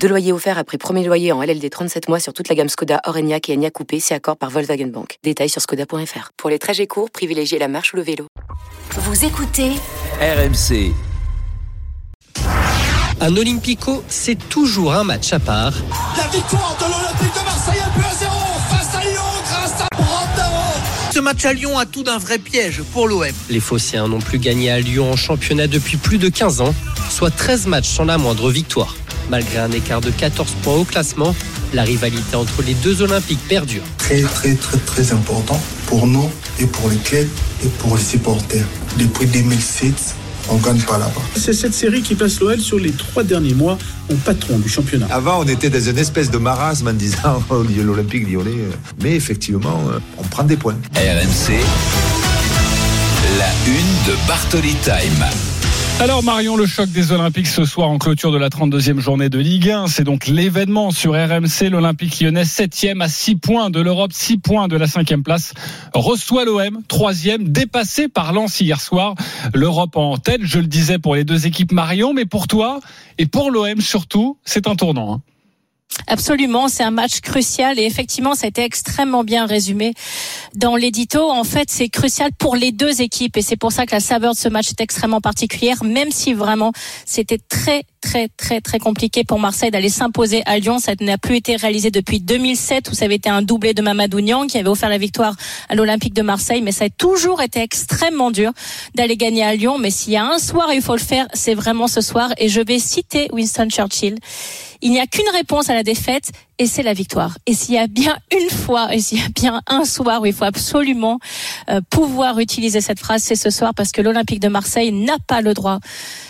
Deux loyers offerts après premier loyer en LLD 37 mois sur toute la gamme Skoda, Orenia et Enya Coupé, c'est accord par Volkswagen Bank. Détails sur skoda.fr. Pour les trajets courts, privilégiez la marche ou le vélo. Vous écoutez RMC. Un Olympico, c'est toujours un match à part. La victoire de l'Olympique de Marseille, 1 à 0 face à Lyon grâce à Brandao. Ce match à Lyon a tout d'un vrai piège pour l'OM. Les Phocéens n'ont plus gagné à Lyon en championnat depuis plus de 15 ans, soit 13 matchs sans la moindre victoire. Malgré un écart de 14 points au classement, la rivalité entre les deux Olympiques perdure. Très très très très important pour nous et pour les clubs et pour les supporters. Depuis 2007, on ne gagne pas là-bas. C'est cette série qui place l'OL sur les trois derniers mois en patron du championnat. Avant, on était dans une espèce de marasme en disant oh, l'Olympique lyonnais. Mais effectivement, on prend des points. RMC, la une de Bartoli Time. Alors Marion, le choc des Olympiques ce soir en clôture de la 32e journée de Ligue 1, c'est donc l'événement sur RMC. L'Olympique lyonnais 7e à 6 points de l'Europe, 6 points de la 5e place, reçoit l'OM, 3e, dépassé par Lens hier soir. L'Europe en tête, je le disais pour les deux équipes Marion, mais pour toi et pour l'OM surtout, c'est un tournant. Hein. Absolument, c'est un match crucial et effectivement, ça a été extrêmement bien résumé dans l'édito. En fait, c'est crucial pour les deux équipes et c'est pour ça que la saveur de ce match est extrêmement particulière, même si vraiment c'était très très très très compliqué pour Marseille d'aller s'imposer à Lyon. Ça n'a plus été réalisé depuis 2007 où ça avait été un doublé de Mamadou Niang qui avait offert la victoire à l'Olympique de Marseille. Mais ça a toujours été extrêmement dur d'aller gagner à Lyon. Mais s'il y a un soir il faut le faire, c'est vraiment ce soir. Et je vais citer Winston Churchill. Il n'y a qu'une réponse à la défaite et c'est la victoire. Et s'il y a bien une fois, et s'il y a bien un soir où il faut absolument pouvoir utiliser cette phrase, c'est ce soir parce que l'Olympique de Marseille n'a pas le droit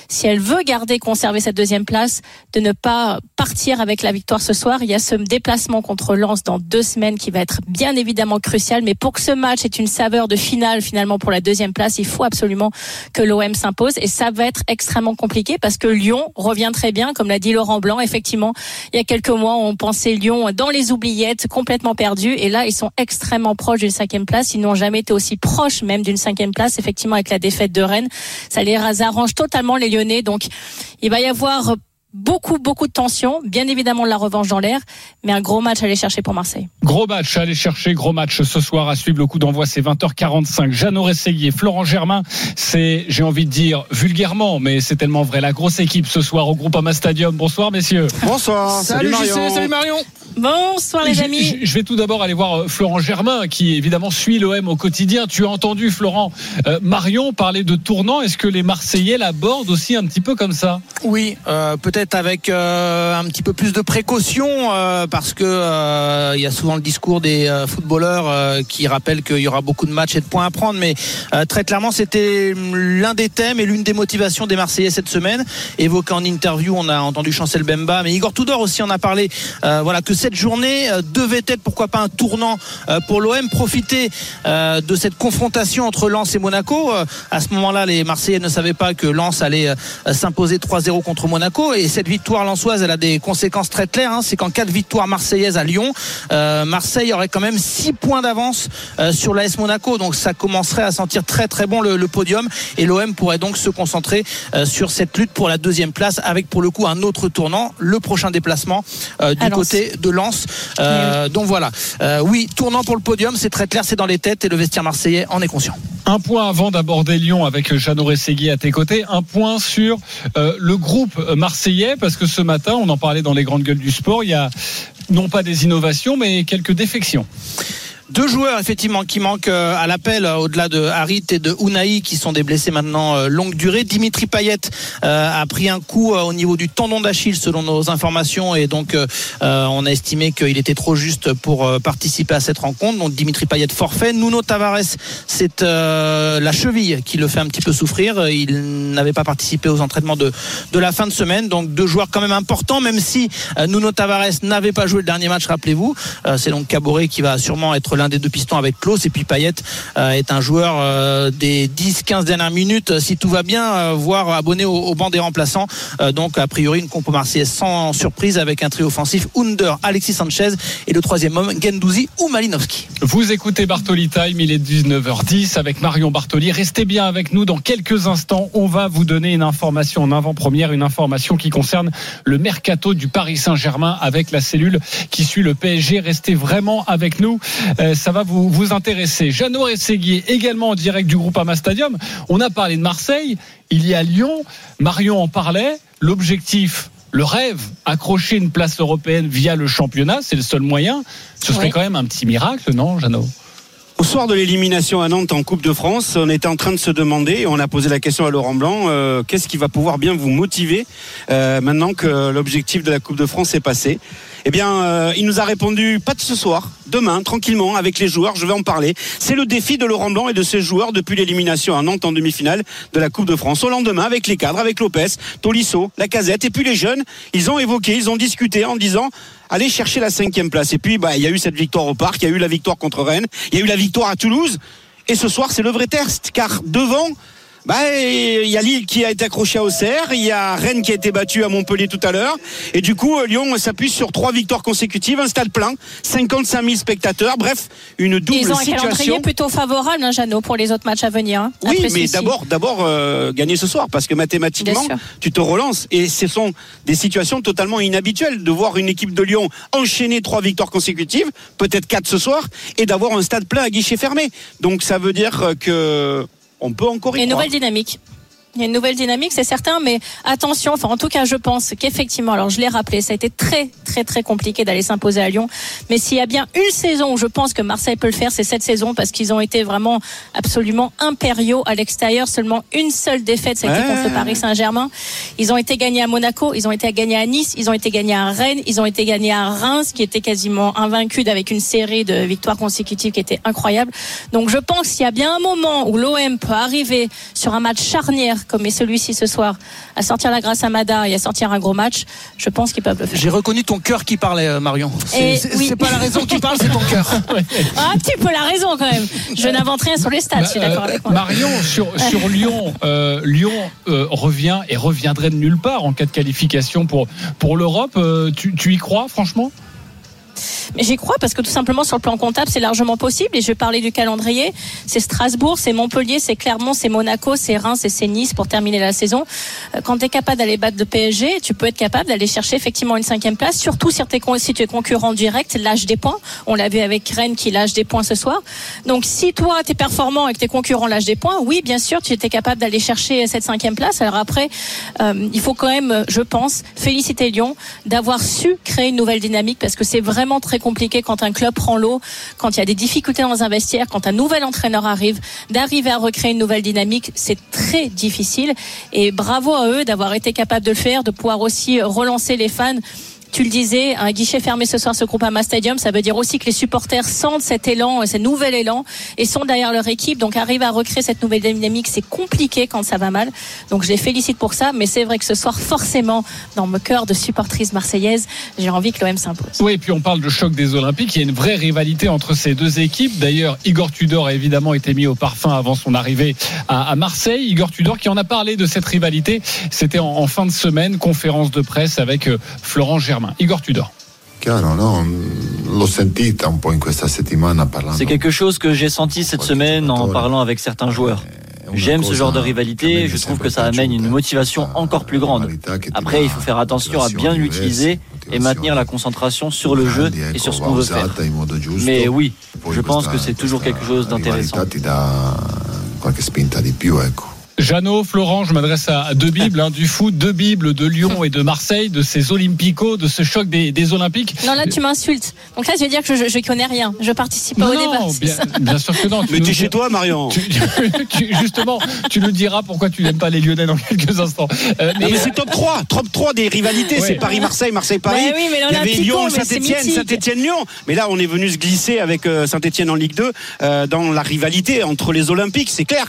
si elle veut garder, conserver cette deuxième place, de ne pas partir avec la victoire ce soir. Il y a ce déplacement contre Lens dans deux semaines qui va être bien évidemment crucial. Mais pour que ce match ait une saveur de finale finalement pour la deuxième place, il faut absolument que l'OM s'impose. Et ça va être extrêmement compliqué parce que Lyon revient très bien, comme l'a dit Laurent Blanc. Effectivement, il y a quelques mois, on pensait Lyon dans les oubliettes, complètement perdu. Et là, ils sont extrêmement proches d'une cinquième place. Ils n'ont jamais été aussi proches même d'une cinquième place. Effectivement, avec la défaite de Rennes, ça les arrange totalement les donc, il va y avoir beaucoup, beaucoup de tension. Bien évidemment, la revanche dans l'air, mais un gros match à aller chercher pour Marseille. Gros match à aller chercher, gros match ce soir à suivre. Le coup d'envoi, c'est 20h45. Jeannot Rességuier, Florent Germain, c'est, j'ai envie de dire vulgairement, mais c'est tellement vrai. La grosse équipe ce soir au Groupama Stadium. Bonsoir, messieurs. Bonsoir. Salut, salut Marion. salut Marion. Bonsoir les amis. Je, vais tout d'abord aller voir euh, Florent Germain, qui évidemment suit l'OM au quotidien. Tu as entendu Florent euh, Marion parler de tournant. Est-ce que les Marseillais l'abordent aussi un petit peu comme ça? Oui, euh, peut-être avec un petit peu plus de précaution, parce que il y a souvent le discours des footballeurs qui rappellent qu'il y aura beaucoup de matchs et de points à prendre. Mais très clairement, c'était l'un des thèmes et l'une des motivations des Marseillais cette semaine. Évoqué en interview, on a entendu Chancel Bemba, mais Igor Tudor aussi en a parlé. voilà que cette journée euh, devait être pourquoi pas un tournant euh, pour l'OM profiter euh, de cette confrontation entre Lens et Monaco. À ce moment-là les Marseillais ne savaient pas que Lens allait s'imposer 3-0 contre Monaco. Et cette victoire lensoise elle a des conséquences très claires hein. c'est qu'en cas de victoire marseillaise à Lyon Marseille aurait quand même 6 points d'avance sur l'AS Monaco. Donc ça commencerait à sentir très très bon le, podium. Et l'OM pourrait donc se concentrer sur cette lutte pour la deuxième place avec pour le coup un autre tournant le prochain déplacement du côté de lance. Euh, donc voilà. Euh, oui, tournant pour le podium, c'est très clair, c'est dans les têtes et le vestiaire marseillais en est conscient. Un point avant d'aborder Lyon avec Jeannot Rességui à tes côtés, un point sur euh, le groupe marseillais, parce que ce matin, on en parlait dans les grandes gueules du sport, il y a non pas des innovations, mais quelques défections. Deux joueurs effectivement qui manquent euh, à l'appel euh, au-delà de Harit et de Unai qui sont des blessés maintenant euh, longue durée. Dimitri Payet a pris un coup au niveau du tendon d'Achille selon nos informations et donc on a estimé qu'il était trop juste pour participer à cette rencontre. Donc Dimitri Payet forfait. Nuno Tavares c'est la cheville qui le fait un petit peu souffrir. Il n'avait pas participé aux entraînements de, de la fin de semaine. Donc deux joueurs quand même importants même si Nuno Tavares n'avait pas joué le dernier match rappelez-vous. C'est donc Caboret qui va sûrement être l'un des deux pistons avec Klaus et puis Payet euh, est un joueur euh, des 10-15 dernières minutes euh, si tout va bien voire abonné au, banc des remplaçants. Donc a priori une compo marseillaise sans surprise avec un trio offensif Under, Alexis Sanchez et le troisième homme Gendouzi ou Malinowski Vous écoutez Bartoli Time, il est 19h10 avec Marion Bartoli. Restez bien avec nous dans quelques instants. On va vous donner une information en avant-première, une information qui concerne le mercato du Paris Saint-Germain avec la cellule qui suit le PSG. Restez vraiment avec nous, Euh, ça va vous, vous intéresser. Jeannot Rességuier, également en direct du groupe Ama Stadium. On a parlé de Marseille, il y a Lyon. Marion en parlait. L'objectif le rêve, accrocher une place européenne via le championnat, c'est le seul moyen. Ce serait quand même un petit miracle, non, Jeannot? Au soir de l'élimination à Nantes en Coupe de France, on était en train de se demander, et on a posé la question à Laurent Blanc, euh, qu'est-ce qui va pouvoir bien vous motiver euh, maintenant que l'objectif de la Coupe de France est passé? Eh bien, euh, il nous a répondu pas de ce soir, demain, tranquillement, avec les joueurs. Je vais en parler. C'est le défi de Laurent Blanc et de ses joueurs depuis l'élimination à Nantes en demi-finale de la Coupe de France. Au lendemain, avec les cadres, avec Lopez, Tolisso, Lacazette, et puis les jeunes, ils ont évoqué, ils ont discuté en disant allez chercher la cinquième place. Et puis, bah, il y a eu cette victoire au parc, il y a eu la victoire contre Rennes, il y a eu la victoire à Toulouse. Et ce soir, c'est le vrai test, car devant, bah, il y a Lille qui a été accroché à Auxerre, il y a Rennes qui a été battu à Montpellier tout à l'heure, et du coup, euh, Lyon s'appuie sur trois victoires consécutives, un stade plein, 55 000 spectateurs, bref, une double Ils ont un situation. plutôt favorable, hein, Jeannot, pour les autres matchs à venir. hein, Oui, mais d'abord, d'abord euh, gagner ce soir, parce que mathématiquement, tu te relances. Et ce sont des situations totalement inhabituelles de voir une équipe de Lyon enchaîner trois victoires consécutives, peut-être quatre ce soir, et d'avoir un stade plein à guichet fermé. Donc ça veut dire que on peut encore y une croire. nouvelle dynamique. Il y a une nouvelle dynamique, c'est certain, mais attention, enfin en tout cas je pense qu'effectivement, alors je l'ai rappelé, ça a été très très très compliqué d'aller s'imposer à Lyon, mais s'il y a bien une saison où je pense que Marseille peut le faire, c'est cette saison parce qu'ils ont été vraiment absolument impériaux à l'extérieur, seulement une seule défaite, ça a été Ouais. contre le Paris Saint-Germain. Ils ont été gagnés à Monaco, ils ont été gagnés à Nice, ils ont été gagnés à Rennes, ils ont été gagnés à Reims, qui était quasiment invaincu avec une série de victoires consécutives qui était incroyable. Donc je pense qu'il y a bien un moment où l'OM peut arriver sur un match charnière comme est celui-ci ce soir, à sortir la grâce à Mada et à sortir un gros match, je pense qu'ils peuvent le faire. j'ai reconnu ton cœur qui parlait euh, Marion c'est oui. pas la raison qui parle c'est ton cœur Ah, un petit peu la raison quand même. Je n'invente rien sur les stats, je suis Bah, d'accord euh, avec moi. Marion, sur, sur Lyon, euh, Lyon euh, revient et reviendrait de nulle part en cas de qualification pour, pour l'Europe. Euh, tu, tu y crois, franchement? Mais j'y crois parce que tout simplement sur le plan comptable, c'est largement possible. Et je vais parler du calendrier. C'est Strasbourg, c'est Montpellier, c'est Clermont, c'est Monaco, c'est Reims et c'est Nice pour terminer la saison. Euh, Quand tu es capable d'aller battre le PSG, tu peux être capable d'aller chercher effectivement une cinquième place, surtout si, t'es si tu es concurrent direct, lâche des points. On l'a vu avec Rennes qui lâche des points ce soir. Donc si toi, tu es performant et que tes concurrents lâchent des points, oui, bien sûr, tu étais capable d'aller chercher cette cinquième place. Alors après, euh, il faut quand même, je pense, féliciter Lyon d'avoir su créer une nouvelle dynamique parce que c'est vraiment très compliqué quand un club prend l'eau, quand il y a des difficultés dans un vestiaire, quand un nouvel entraîneur arrive, d'arriver à recréer une nouvelle dynamique, c'est très difficile. Et bravo à eux d'avoir été capables de le faire, de pouvoir aussi relancer les fans. Tu le disais, un guichet fermé ce soir, ce groupe Ama Stadium, ça veut dire aussi que les supporters sentent cet élan, ce nouvel élan, et sont derrière leur équipe. Donc, arriver à recréer cette nouvelle dynamique, c'est compliqué quand ça va mal. Donc, je les félicite pour ça, mais c'est vrai que ce soir, forcément, dans mon cœur de supportrice marseillaise, j'ai envie que l'OM s'impose. Oui, et puis on parle de choc des Olympiques. Il y a une vraie rivalité entre ces deux équipes. D'ailleurs, Igor Tudor a évidemment été mis au parfum avant son arrivée à, Marseille. Igor Tudor qui en a parlé de cette rivalité. C'était en, en fin de semaine, conférence de presse avec euh, Florent Germain. Igor Tudor. Chiaro, no? L'ho sentita un po' in questa settimana parlando. C'est quelque chose que j'ai senti cette semaine en parlant avec certains joueurs. J'aime ce genre de rivalité, je trouve que ça amène une motivation encore plus grande. Après, il faut faire attention à bien l'utiliser et maintenir la concentration sur le jeu et sur ce qu'on veut faire. Mais oui, je pense que c'est toujours quelque chose d'intéressant. Jeannot, Florent, je m'adresse à deux bibles hein, du foot, deux bibles de Lyon et de Marseille, de ces Olympicos, de ce choc des, des Olympiques. Non, là, tu m'insultes. Donc là, je veux dire que je, je connais rien. Je participe pas au débat. Non, bien, bien sûr que non. Tu Mais t'es dis- chez toi, Marion. tu- tu- justement, tu nous diras pourquoi tu n'aimes pas les Lyonnais dans quelques instants. Euh, Non, mais c'est top 3, top 3 des rivalités, Ouais. c'est Paris-Marseille, Marseille-Paris. Oui, mais Il y avait Lyon, Saint-Etienne. Saint-Etienne-Lyon. Mais là, on est venu se glisser avec euh, Saint-Etienne en Ligue 2 euh, dans la rivalité entre les Olympiques, c'est clair.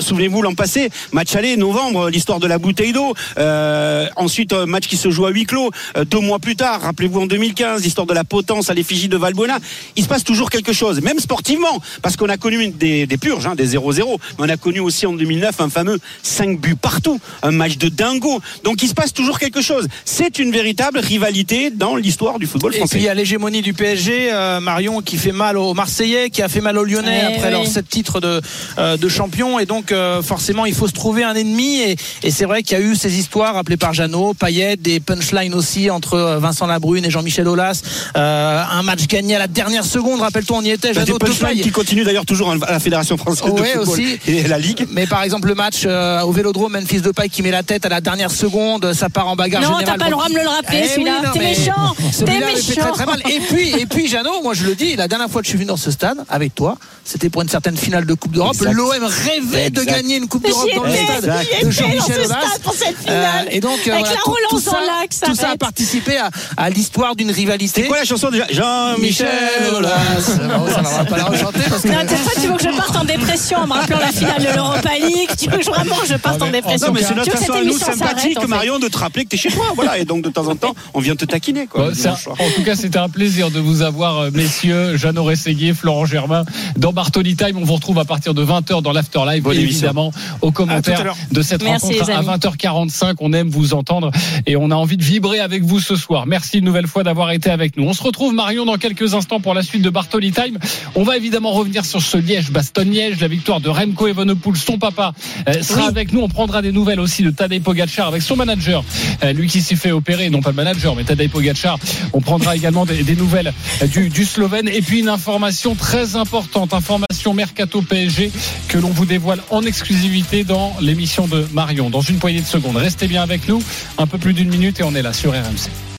Souvenez-vous l'an passé, Match aller, novembre, l'histoire de la bouteille d'eau. Euh, ensuite, match qui se joue à huis clos. deux mois plus tard, rappelez-vous en 2015, l'histoire de la potence à l'effigie de Valbuena. Il se passe toujours quelque chose, même sportivement, parce qu'on a connu des, des purges, hein, des 0-0. Mais on a connu aussi en 2009 un fameux 5 buts partout, un match de dingo. Donc il se passe toujours quelque chose. C'est une véritable rivalité dans l'histoire du football français. Et puis il y a l'hégémonie du PSG, euh, Marion, qui fait mal aux Marseillais, qui a fait mal aux Lyonnais Eh après oui. leur sept titres de, euh, de champion. Et donc euh, forcément, il faut se trouver un ennemi. Et, et c'est vrai qu'il y a eu ces histoires appelées par Jeannot, Payet, des punchlines aussi entre euh, Vincent Labrune et Jean-Michel Aulas. Euh, un match gagné à la dernière seconde. Rappelle-toi, on y était. Bah, des Jeannot punchlines Topaille. qui continuent d'ailleurs toujours à la Fédération française de Ouais, football aussi. et la Ligue. Mais par exemple, le match euh, au Vélodrome, Memphis Depay qui met la tête à la dernière seconde, ça part en bagarre Non, t'as pas le droit de me le rappeler, Eh celui-là. oui, T'es méchant. T'es celui-là avait fait méchant. très, très mal. Et puis, et puis, Jeannot, moi je le dis, la dernière fois que je suis venu dans ce stade avec toi, c'était pour une certaine finale de Coupe d'Europe. L'OM rêvait de gagner une Coupe J'y d'Europe dans le stade de Jean-Michel Aulas. finale. et donc, euh, Avec voilà, la tout- relance tout, ça, en lac, ça tout ça a participé à, à l'histoire d'une rivalité. C'est quoi la chanson déjà Jean-Michel Aulas. Bon, ça, va pas la rechanter parce que. Non, tu veux que je parte en dépression en me rappelant la finale de l'Europa League? Tu veux que je- vraiment que je parte Ah, en dépression? Non, mais c'est notre façon à nous sympathique, en fait? Marion, de te rappeler que t'es chez toi. Voilà. Et donc, de temps en temps, on vient te taquiner, quoi. Bon, en tout cas, c'était un plaisir de vous avoir, euh, messieurs, Jeannot Rességuier, Florent Germain, dans Bartoli Time. On vous retrouve à partir de 20h dans l'Afterlife, évidemment, tout commentaires de cette Merci, rencontre à amis. 20h45. On aime vous entendre et on a envie de vibrer avec vous ce soir. Merci une nouvelle fois d'avoir été avec nous. On se retrouve, Marion, dans quelques instants pour la suite de Bartoli Time. On va évidemment revenir sur ce Liège-Bastogne-Liège, la victoire de Remco Evenepoel, son papa, euh, sera avec nous. On prendra des nouvelles aussi de Tadej Pogacar avec son manager, euh, lui qui s'est fait opérer, non pas le manager, mais Tadej Pogacar. On prendra également des, des nouvelles euh, du, du Slovène et puis une information très importante, information Mercato PSG que l'on vous dévoile en exclusivité dans l'émission de Marion dans une poignée de secondes. Restez bien avec nous, un peu plus d'une minute et on est là sur RMC.